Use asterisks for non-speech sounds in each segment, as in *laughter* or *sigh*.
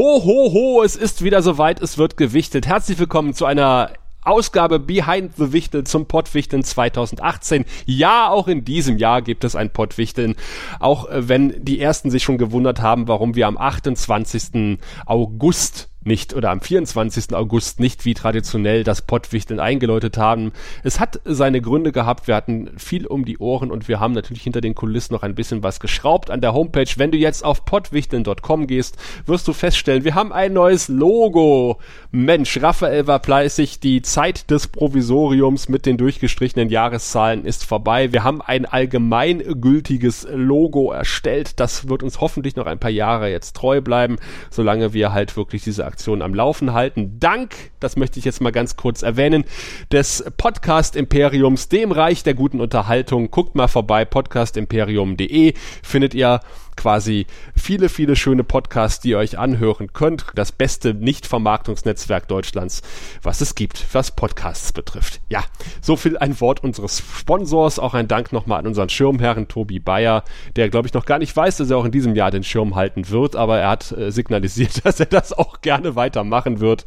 Ho, ho, ho, es ist wieder soweit, es wird gewichtet. Herzlich willkommen zu einer Ausgabe Behind the Wichtel zum Pottwichteln 2018. Ja, auch in diesem Jahr gibt es ein Pottwichteln. Auch äh, wenn die ersten sich schon gewundert haben, warum wir am 28. August nicht oder am 24. August nicht wie traditionell das Pottwichteln eingeläutet haben. Es hat seine Gründe gehabt. Wir hatten viel um die Ohren und wir haben natürlich hinter den Kulissen noch ein bisschen was geschraubt an der Homepage. Wenn du jetzt auf pottwichteln.com gehst, wirst du feststellen, wir haben ein neues Logo. Mensch, Raphael war fleißig. Die Zeit des Provisoriums mit den durchgestrichenen Jahreszahlen ist vorbei. Wir haben ein allgemeingültiges Logo erstellt. Das wird uns hoffentlich noch ein paar Jahre jetzt treu bleiben, solange wir halt wirklich diese Aktion am Laufen halten. Dank, das möchte ich jetzt mal ganz kurz erwähnen, des Podcast Imperiums, dem Reich der guten Unterhaltung. Guckt mal vorbei, podcastimperium.de findet ihr quasi viele, viele schöne Podcasts, die ihr euch anhören könnt. Das beste Nicht-Vermarktungsnetzwerk Deutschlands, was es gibt, was Podcasts betrifft. Ja, so viel ein Wort unseres Sponsors. Auch ein Dank nochmal an unseren Schirmherren Tobi Bayer, der, glaube ich, noch gar nicht weiß, dass er auch in diesem Jahr den Schirm halten wird, aber er hat äh, signalisiert, *laughs* dass er das auch gerne weitermachen wird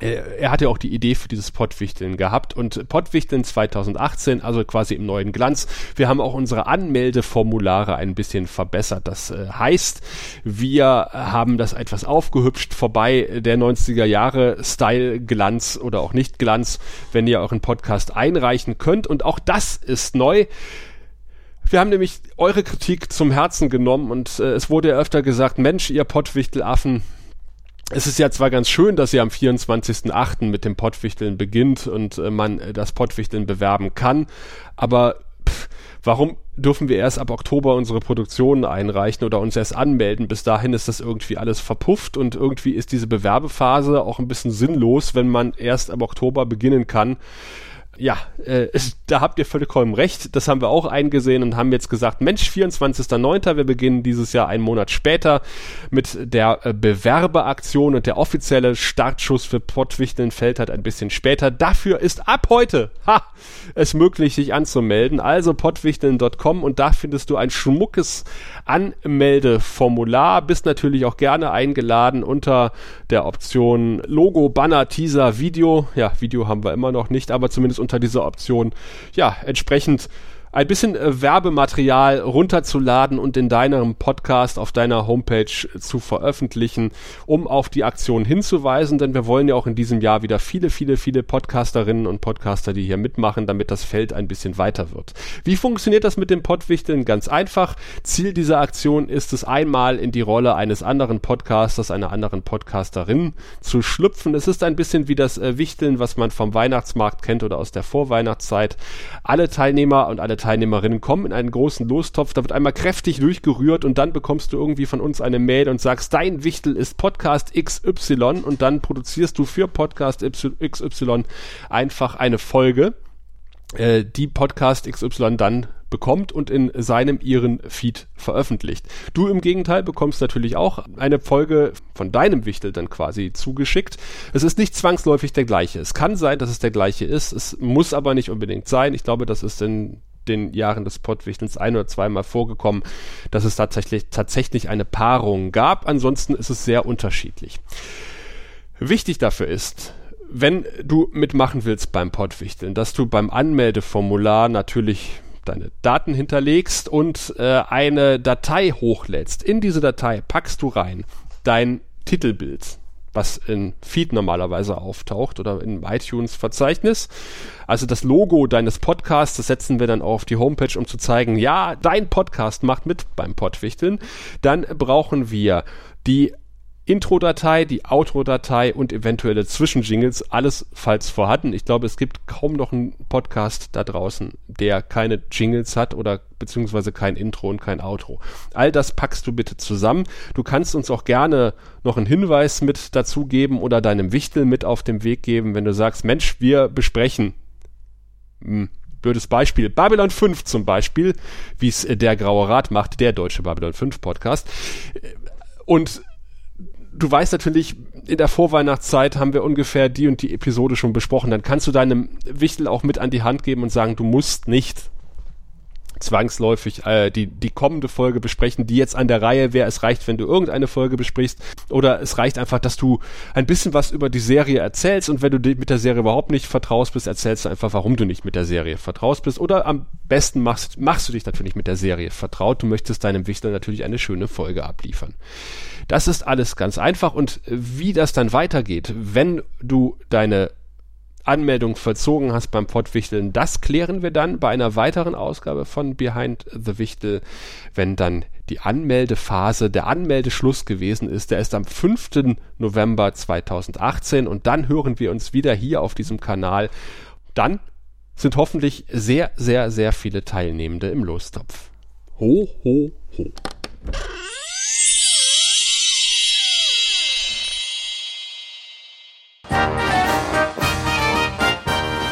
er hat ja auch die Idee für dieses Pottwichteln gehabt und Pottwichteln 2018, also quasi im neuen Glanz. Wir haben auch unsere Anmeldeformulare ein bisschen verbessert. Das äh, heißt, wir haben das etwas aufgehübscht vorbei der 90er Jahre Style Glanz oder auch nicht Glanz, wenn ihr euren Podcast einreichen könnt und auch das ist neu. Wir haben nämlich eure Kritik zum Herzen genommen und äh, es wurde ja öfter gesagt, Mensch, ihr Pottwichtelaffen, es ist ja zwar ganz schön, dass ihr am 24.08. mit dem Pottwichteln beginnt und äh, man äh, das Pottwichteln bewerben kann, aber pff, warum dürfen wir erst ab Oktober unsere Produktionen einreichen oder uns erst anmelden? Bis dahin ist das irgendwie alles verpufft und irgendwie ist diese Bewerbephase auch ein bisschen sinnlos, wenn man erst ab Oktober beginnen kann ja, äh, da habt ihr vollkommen recht. Das haben wir auch eingesehen und haben jetzt gesagt, Mensch, 24.09., wir beginnen dieses Jahr einen Monat später mit der äh, Bewerbeaktion und der offizielle Startschuss für Pottwichteln fällt halt ein bisschen später. Dafür ist ab heute ha, es möglich, sich anzumelden. Also pottwichteln.com und da findest du ein schmuckes Anmeldeformular. Bist natürlich auch gerne eingeladen unter der Option Logo, Banner, Teaser, Video. Ja, Video haben wir immer noch nicht, aber zumindest unter dieser Option, ja, entsprechend ein bisschen äh, Werbematerial runterzuladen und in deinem Podcast auf deiner Homepage zu veröffentlichen, um auf die Aktion hinzuweisen, denn wir wollen ja auch in diesem Jahr wieder viele, viele, viele Podcasterinnen und Podcaster, die hier mitmachen, damit das Feld ein bisschen weiter wird. Wie funktioniert das mit dem Podwichteln? Ganz einfach. Ziel dieser Aktion ist es einmal in die Rolle eines anderen Podcasters, einer anderen Podcasterin zu schlüpfen. Es ist ein bisschen wie das äh, Wichteln, was man vom Weihnachtsmarkt kennt oder aus der Vorweihnachtszeit. Alle Teilnehmer und alle Teilnehmerinnen kommen in einen großen Lostopf, da wird einmal kräftig durchgerührt und dann bekommst du irgendwie von uns eine Mail und sagst, dein Wichtel ist Podcast XY und dann produzierst du für Podcast XY einfach eine Folge, äh, die Podcast XY dann bekommt und in seinem ihren Feed veröffentlicht. Du im Gegenteil bekommst natürlich auch eine Folge von deinem Wichtel dann quasi zugeschickt. Es ist nicht zwangsläufig der gleiche. Es kann sein, dass es der gleiche ist. Es muss aber nicht unbedingt sein. Ich glaube, das ist in den Jahren des Pottwichtelns ein oder zweimal vorgekommen, dass es tatsächlich, tatsächlich eine Paarung gab. Ansonsten ist es sehr unterschiedlich. Wichtig dafür ist, wenn du mitmachen willst beim Pottwichteln, dass du beim Anmeldeformular natürlich deine Daten hinterlegst und äh, eine Datei hochlädst. In diese Datei packst du rein dein Titelbild, was in Feed normalerweise auftaucht oder im iTunes-Verzeichnis. Also das Logo deines Podcasts, das setzen wir dann auf die Homepage, um zu zeigen, ja, dein Podcast macht mit beim Podwichteln. Dann brauchen wir die Intro-Datei, die Outro-Datei und eventuelle Zwischenjingles, alles falls vorhanden. Ich glaube, es gibt kaum noch einen Podcast da draußen, der keine Jingles hat oder beziehungsweise kein Intro und kein Outro. All das packst du bitte zusammen. Du kannst uns auch gerne noch einen Hinweis mit dazu geben oder deinem Wichtel mit auf den Weg geben, wenn du sagst, Mensch, wir besprechen hm, blödes Beispiel. Babylon 5 zum Beispiel, wie es äh, der Graue Rat macht, der deutsche Babylon 5 Podcast. Und du weißt natürlich, in der Vorweihnachtszeit haben wir ungefähr die und die Episode schon besprochen. Dann kannst du deinem Wichtel auch mit an die Hand geben und sagen, du musst nicht zwangsläufig äh, die, die kommende Folge besprechen, die jetzt an der Reihe wäre. Es reicht, wenn du irgendeine Folge besprichst. Oder es reicht einfach, dass du ein bisschen was über die Serie erzählst und wenn du mit der Serie überhaupt nicht vertraust bist, erzählst du einfach, warum du nicht mit der Serie vertraust bist. Oder am besten machst, machst du dich natürlich mit der Serie vertraut. Du möchtest deinem Wichtel natürlich eine schöne Folge abliefern. Das ist alles ganz einfach und wie das dann weitergeht, wenn du deine Anmeldung verzogen hast beim Pottwichteln, das klären wir dann bei einer weiteren Ausgabe von Behind the Wichtel, wenn dann die Anmeldephase, der Anmeldeschluss gewesen ist. Der ist am 5. November 2018 und dann hören wir uns wieder hier auf diesem Kanal. Dann sind hoffentlich sehr, sehr, sehr viele Teilnehmende im Lostopf. Ho, ho, ho.